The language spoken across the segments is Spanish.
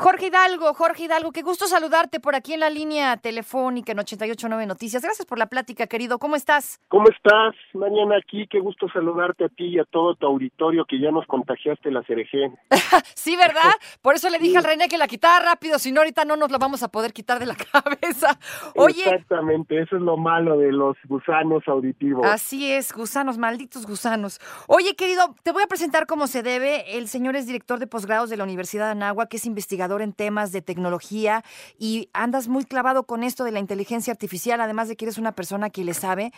Jorge Hidalgo, Jorge Hidalgo, qué gusto saludarte por aquí en la línea telefónica en 889 Noticias. Gracias por la plática, querido. ¿Cómo estás? ¿Cómo estás? Mañana aquí, qué gusto saludarte a ti y a todo tu auditorio que ya nos contagiaste la CRG. sí, ¿verdad? Por eso le dije al René que la quitara rápido, si no ahorita no nos la vamos a poder quitar de la cabeza. Oye, Exactamente, eso es lo malo de los gusanos auditivos. Así es, gusanos, malditos gusanos. Oye, querido, te voy a presentar cómo se debe. El señor es director de posgrados de la Universidad de Anáhuac, que es investigador en temas de tecnología y andas muy clavado con esto de la inteligencia artificial, además de que eres una persona que le sabe.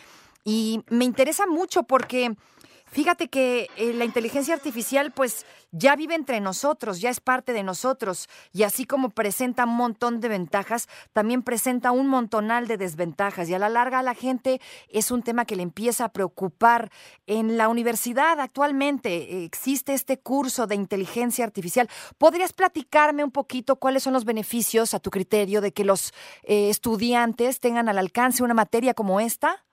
Y me interesa mucho porque Fíjate que eh, la inteligencia artificial pues ya vive entre nosotros, ya es parte de nosotros y así como presenta un montón de ventajas, también presenta un montonal de desventajas y a la larga a la gente es un tema que le empieza a preocupar. En la universidad actualmente eh, existe este curso de inteligencia artificial. ¿Podrías platicarme un poquito cuáles son los beneficios a tu criterio de que los eh, estudiantes tengan al alcance una materia como esta?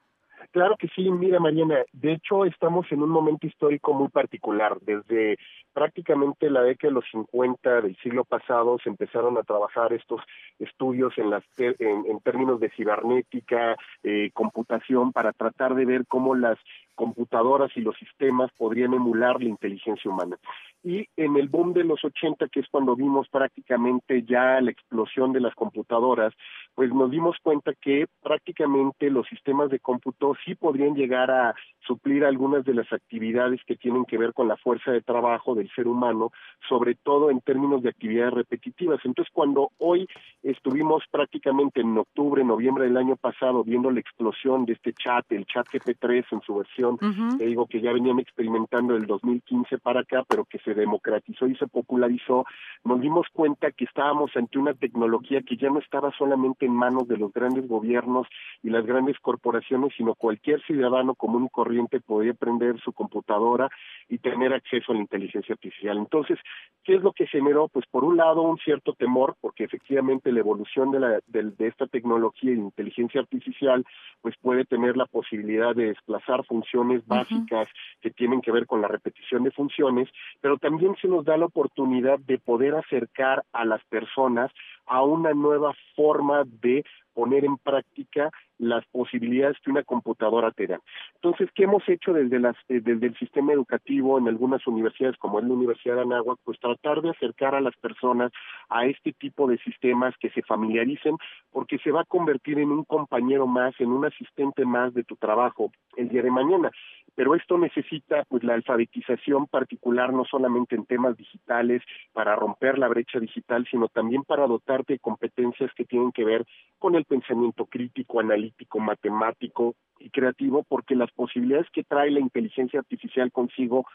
Claro que sí, mira Mariana, de hecho estamos en un momento histórico muy particular. Desde prácticamente la década de los 50 del siglo pasado se empezaron a trabajar estos estudios en, las, en, términos de cibernética, eh, computación, para tratar de ver cómo las computadoras y los sistemas podrían emular la inteligencia humana. Y en el boom de los 80, que es cuando vimos prácticamente ya la explosión de las computadoras, pues nos dimos cuenta que prácticamente los sistemas de cómputo sí podrían llegar a suplir algunas de las actividades que tienen que ver con la fuerza de trabajo del ser humano, sobre todo en términos de actividades repetitivas. Entonces, cuando hoy estuvimos prácticamente en octubre, noviembre del año pasado viendo la explosión de este chat, el chat GP3 en su versión te digo que ya venían experimentando del 2015 para acá, pero que se democratizó y se popularizó, nos dimos cuenta que estábamos ante una tecnología que ya no estaba solamente en manos de los grandes gobiernos y las grandes corporaciones, sino cualquier ciudadano común y corriente podía prender su computadora y tener acceso a la inteligencia artificial. Entonces, ¿qué es lo que generó? Pues por un lado un cierto temor, porque efectivamente la evolución de, la, de, de esta tecnología de inteligencia artificial pues puede tener la posibilidad de desplazar funciones básicas que tienen que ver con la repetición de funciones, pero también se nos da la oportunidad de poder acercar a las personas a una nueva forma de poner en práctica las posibilidades que una computadora te da. Entonces, ¿qué hemos hecho desde, las, eh, desde el sistema educativo en algunas universidades, como es la Universidad de Anáhuac? Pues tratar de acercar a las personas a este tipo de sistemas que se familiaricen, porque se va a convertir en un compañero más, en un asistente más de tu trabajo el día de mañana pero esto necesita pues la alfabetización particular no solamente en temas digitales para romper la brecha digital, sino también para dotarte de competencias que tienen que ver con el pensamiento crítico, analítico, matemático y creativo, porque las posibilidades que trae la inteligencia artificial consigo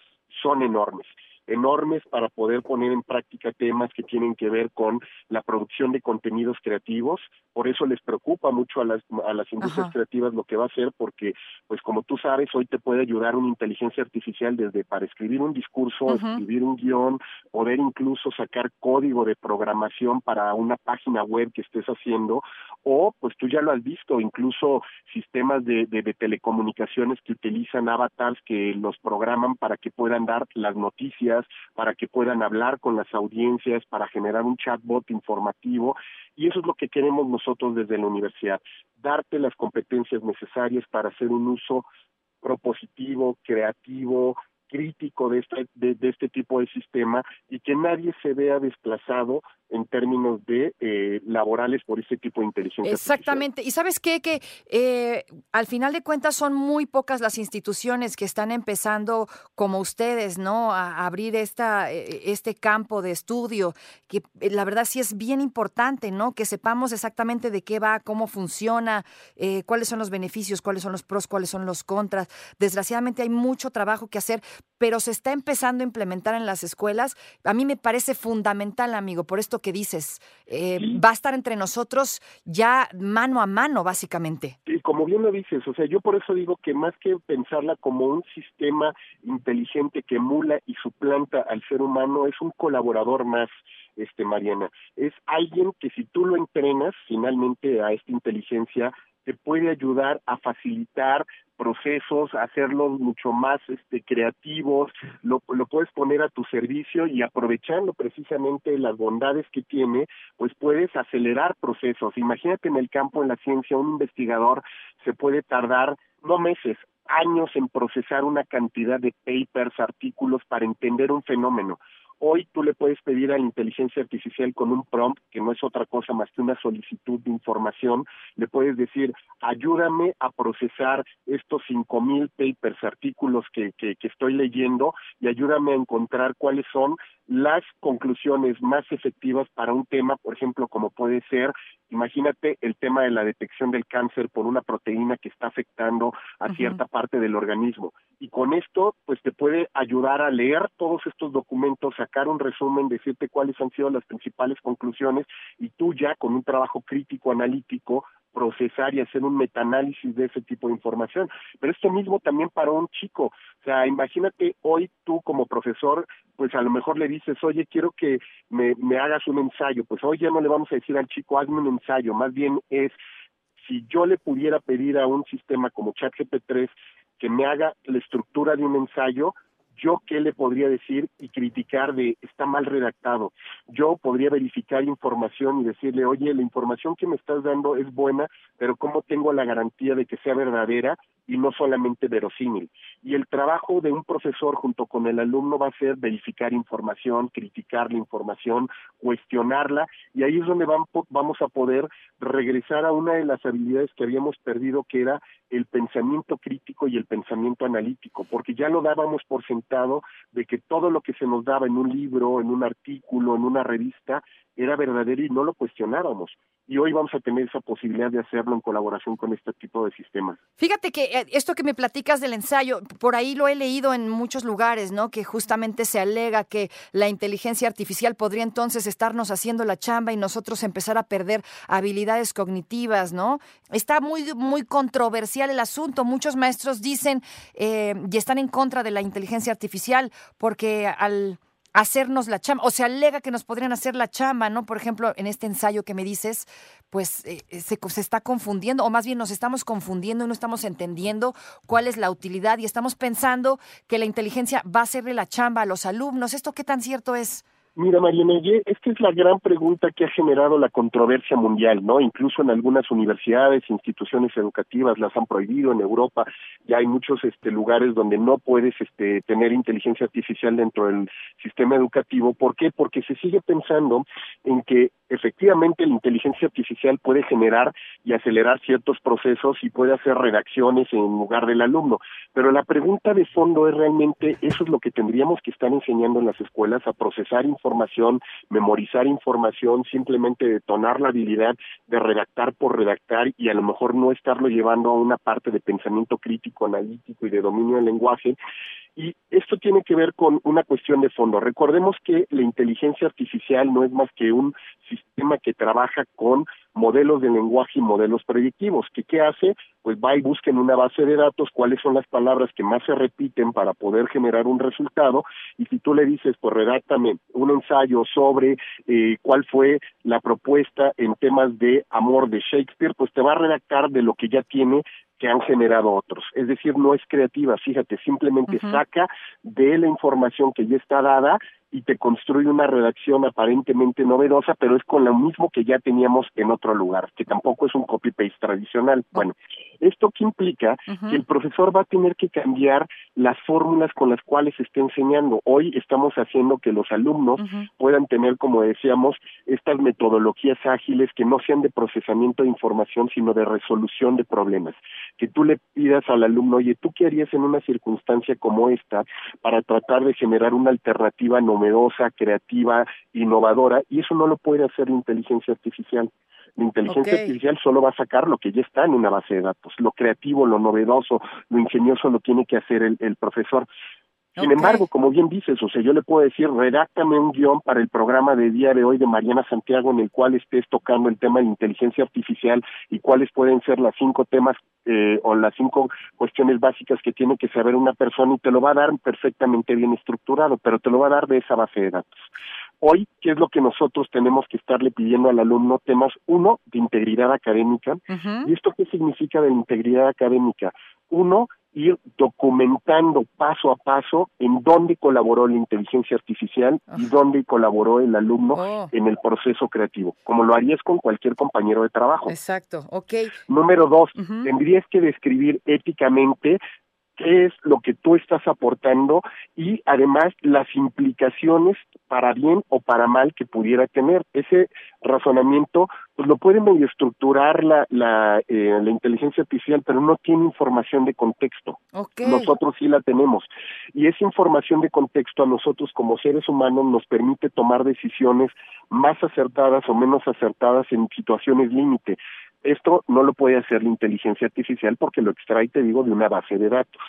son enormes enormes para poder poner en práctica temas que tienen que ver con la producción de contenidos creativos. Por eso les preocupa mucho a las, a las industrias creativas lo que va a hacer, porque, pues como tú sabes, hoy te puede ayudar una inteligencia artificial desde para escribir un discurso, escribir un guion, poder incluso sacar código de programación para una página web que estés haciendo, o pues tú ya lo has visto, incluso sistemas de, de, de telecomunicaciones que utilizan avatars que los programan para que puedan dar las noticias para que puedan hablar con las audiencias, para generar un chatbot informativo. Y eso es lo que queremos nosotros desde la universidad, darte las competencias necesarias para hacer un uso propositivo, creativo, crítico de este, de, este tipo de sistema y que nadie se vea desplazado en términos de eh, laborales por este tipo de inteligencia. Exactamente. Y sabes qué? Que eh, al final de cuentas son muy pocas las instituciones que están empezando como ustedes, ¿no? A abrir esta, e, este campo de estudio, que eh, la verdad sí es bien importante, ¿no? Que sepamos exactamente de qué va, cómo funciona, cuáles son los beneficios, cuáles son los pros, cuáles son los contras. Desgraciadamente hay mucho trabajo que hacer, pero se está empezando a implementar en las escuelas. A mí me parece fundamental, amigo, por esto que dices, eh, va a estar entre nosotros ya mano a mano, básicamente. Y como bien lo dices, o sea, yo por eso digo que más que pensarla como un sistema inteligente que emula y suplanta al ser humano, es un colaborador más este Mariana, es alguien que si tú lo entrenas finalmente a esta inteligencia te puede ayudar a facilitar procesos, hacerlos mucho más este, creativos, lo, lo puedes poner a tu servicio y aprovechando precisamente las bondades que tiene, pues puedes acelerar procesos. Imagínate en el campo de la ciencia, un investigador se puede tardar no meses, años en procesar una cantidad de papers, artículos para entender un fenómeno. Hoy tú le puedes pedir a la inteligencia artificial con un prompt, que no es otra cosa más que una solicitud de información, le puedes decir, ayúdame a procesar estos cinco mil papers, artículos que, que, que estoy leyendo y ayúdame a encontrar cuáles son las conclusiones más efectivas para un tema, por ejemplo, como puede ser, imagínate el tema de la detección del cáncer por una proteína que está afectando a cierta parte del organismo. Y con esto, pues te puede ayudar a leer todos estos documentos, un resumen, decirte cuáles han sido las principales conclusiones y tú ya con un trabajo crítico, analítico, procesar y hacer un metaanálisis de ese tipo de información. Pero esto mismo también para un chico. O sea, imagínate hoy tú como profesor, pues a lo mejor le dices, oye, quiero que me, me hagas un ensayo. Pues hoy ya no le vamos a decir al chico, hazme un ensayo. Más bien es, si yo le pudiera pedir a un sistema como ChatGPT3 que me haga la estructura de un ensayo, yo qué le podría decir y criticar de está mal redactado. Yo podría verificar información y decirle, oye, la información que me estás dando es buena, pero ¿cómo tengo la garantía de que sea verdadera y no solamente verosímil? Y el trabajo de un profesor junto con el alumno va a ser verificar información, criticar la información, cuestionarla, y ahí es donde vamos a poder regresar a una de las habilidades que habíamos perdido, que era el pensamiento crítico y el pensamiento analítico, porque ya lo dábamos por sentado de que todo lo que se nos daba en un libro, en un artículo, en una revista, era verdadero y no lo cuestionábamos. Y hoy vamos a tener esa posibilidad de hacerlo en colaboración con este tipo de sistemas. Fíjate que eh, esto que me platicas del ensayo, por ahí lo he leído en muchos lugares, ¿no? Que justamente se alega que la inteligencia artificial podría entonces estarnos haciendo la chamba y nosotros empezar a perder habilidades cognitivas, ¿no? Está muy, muy controversial el asunto. Muchos maestros dicen eh, y están en contra de la inteligencia artificial porque al hacernos la chamba, o se alega que nos podrían hacer la chamba, ¿no? Por ejemplo, en este ensayo que me dices, pues eh, eh, se, se, está confundiendo, o más bien nos estamos confundiendo y no estamos entendiendo cuál es la utilidad y estamos pensando que la inteligencia va a hacerle la chamba a los alumnos. ¿Esto qué tan cierto es? Mira, Mariana, esta es la gran pregunta que ha generado la controversia mundial, ¿no? Incluso en algunas universidades, instituciones educativas las han prohibido en Europa. Ya hay muchos este, lugares donde no puedes este, tener inteligencia artificial dentro del sistema educativo. ¿Por qué? Porque se sigue pensando en que efectivamente la inteligencia artificial puede generar y acelerar ciertos procesos y puede hacer redacciones en lugar del alumno. Pero la pregunta de fondo es realmente, eso es lo que tendríamos que estar enseñando en las escuelas, a procesar información memorizar información, simplemente detonar la habilidad de redactar por redactar y a lo mejor no estarlo llevando a una parte de pensamiento crítico, analítico y de dominio del lenguaje. Y esto tiene que ver con una cuestión de fondo. Recordemos que la inteligencia artificial no es más que un sistema que trabaja con modelos de lenguaje y modelos predictivos. ¿Qué, ¿Qué hace? Pues va y busca en una base de datos cuáles son las palabras que más se repiten para poder generar un resultado y si tú le dices, pues redáctame un ensayo sobre eh, cuál fue la propuesta en temas de amor de Shakespeare, pues te va a redactar de lo que ya tiene que han generado otros. Es decir, no es creativa, fíjate, simplemente saca de la información que ya está dada y te construye una redacción aparentemente novedosa, pero es con lo mismo que ya teníamos en otro lugar, que tampoco es un copy-paste tradicional. Bueno, ¿esto qué implica? Que el profesor va a tener que cambiar las fórmulas con las cuales está enseñando. Hoy estamos haciendo que los alumnos puedan tener, como decíamos, estas metodologías ágiles que no sean de procesamiento de información, sino de resolución de problemas. Que tú le pidas al alumno, oye, ¿tú qué harías en una circunstancia como esta para tratar de generar una alternativa novedosa novedosa, creativa, innovadora, y eso no lo puede hacer la inteligencia artificial. La inteligencia artificial solo va a sacar lo que ya está en una base de datos. Lo creativo, lo novedoso, lo ingenioso lo tiene que hacer el, el profesor. Sin embargo, como bien dices, o sea, yo le puedo decir, redáctame un guion para el programa de día de hoy de Mariana Santiago en el cual estés tocando el tema de inteligencia artificial y cuáles pueden ser las cinco temas eh, o las cinco cuestiones básicas que tiene que saber una persona y te lo va a dar perfectamente bien estructurado, pero te lo va a dar de esa base de datos. Hoy, ¿qué es lo que nosotros tenemos que estarle pidiendo al alumno? Temas, uno, de integridad académica. ¿Y esto qué significa de integridad académica? Uno, ir documentando paso a paso en dónde colaboró la inteligencia artificial y dónde colaboró el alumno oh. en el proceso creativo, como lo harías con cualquier compañero de trabajo. Exacto, ok. Número dos, tendrías que describir éticamente qué es lo que tú estás aportando y además las implicaciones para bien o para mal que pudiera tener. Ese razonamiento pues lo puede medio estructurar la, la, eh, la inteligencia artificial, pero no tiene información de contexto. Nosotros sí la tenemos. Y esa información de contexto a nosotros como seres humanos nos permite tomar decisiones más acertadas o menos acertadas en situaciones límite. Esto no lo puede hacer la inteligencia artificial porque lo extrae, te digo, de una base de datos.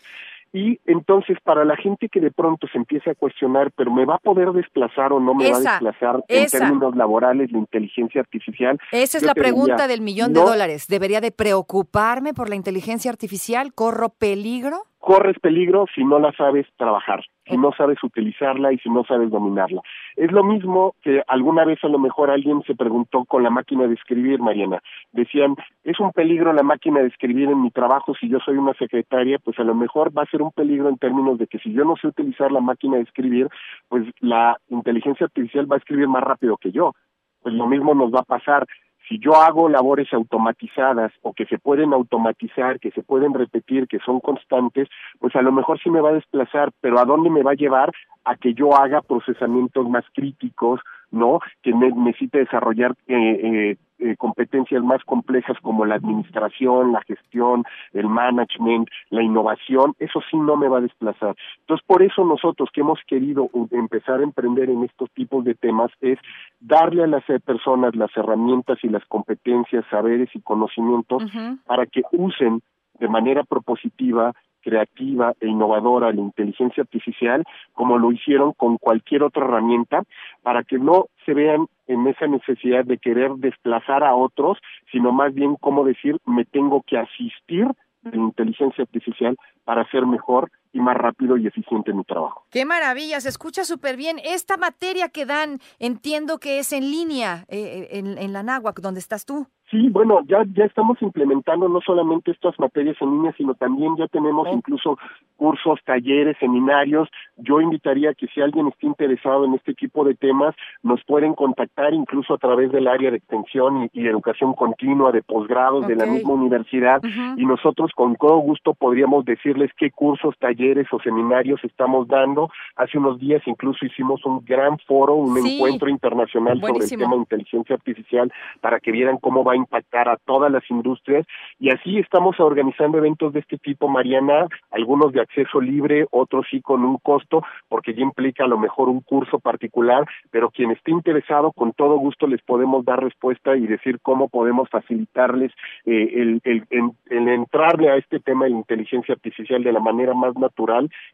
Y entonces, para la gente que de pronto se empieza a cuestionar, pero ¿me va a poder desplazar o no me va a desplazar en términos laborales la inteligencia artificial? Esa es la pregunta del millón de dólares. ¿Debería de preocuparme por la inteligencia artificial? ¿Corro peligro? corres peligro si no la sabes trabajar, si no sabes utilizarla y si no sabes dominarla. Es lo mismo que alguna vez a lo mejor alguien se preguntó con la máquina de escribir, Mariana. Decían, es un peligro la máquina de escribir en mi trabajo si yo soy una secretaria, pues a lo mejor va a ser un peligro en términos de que si yo no sé utilizar la máquina de escribir, pues la inteligencia artificial va a escribir más rápido que yo. Pues lo mismo nos va a pasar si yo hago labores automatizadas o que se pueden automatizar, que se pueden repetir, que son constantes, pues a lo mejor sí me va a desplazar, pero ¿a dónde me va a llevar? A que yo haga procesamientos más críticos, ¿no? Que necesite desarrollar eh, eh, eh, competencias más complejas como la administración, la gestión, el management, la innovación, eso sí no me va a desplazar. Entonces, por eso nosotros que hemos querido empezar a emprender en estos tipos de temas es darle a las personas las herramientas y las competencias, saberes y conocimientos para que usen de manera propositiva creativa e innovadora la inteligencia artificial, como lo hicieron con cualquier otra herramienta, para que no se vean en esa necesidad de querer desplazar a otros, sino más bien como decir, me tengo que asistir de la inteligencia artificial para ser mejor y más rápido y eficiente en mi trabajo. Qué maravilla, se escucha súper bien. Esta materia que dan, entiendo que es en línea, eh, eh, en, en la náhuac, donde estás tú. Sí, bueno, ya ya estamos implementando no solamente estas materias en línea, sino también ya tenemos incluso cursos, talleres, seminarios. Yo invitaría que si alguien está interesado en este tipo de temas, nos pueden contactar incluso a través del área de extensión y, educación continua de posgrados de la misma universidad y nosotros con todo gusto podríamos decirles qué cursos, talleres o seminarios estamos dando. Hace unos días incluso hicimos un gran foro, un encuentro internacional sobre el tema de inteligencia artificial para que vieran cómo va impactar a todas las industrias. Y así estamos organizando eventos de este tipo, Mariana, algunos de acceso libre, otros sí con un costo, porque ya implica a lo mejor un curso particular, pero quien esté interesado, con todo gusto les podemos dar respuesta y decir cómo podemos facilitarles eh, el, el, el, entrarle a este tema de inteligencia artificial de la manera más natural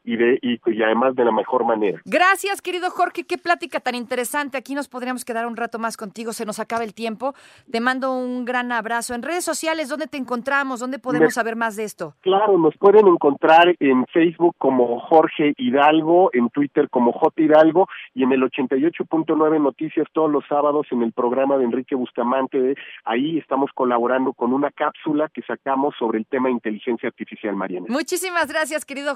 y, de, y, y además de la mejor manera. Gracias, querido Jorge, qué plática tan interesante. Aquí nos podríamos quedar un rato más contigo, se nos acaba el tiempo. Te mando un gran abrazo. En redes sociales, ¿dónde te encontramos? ¿Dónde podemos saber más de esto? Claro, nos pueden encontrar en Facebook como Jorge Hidalgo, en Twitter como J Hidalgo y en el 88.9 Noticias todos los sábados en el programa de Enrique Bustamante. Ahí estamos colaborando con una cápsula que sacamos sobre el tema de inteligencia artificial, Mariana. Muchísimas gracias, querido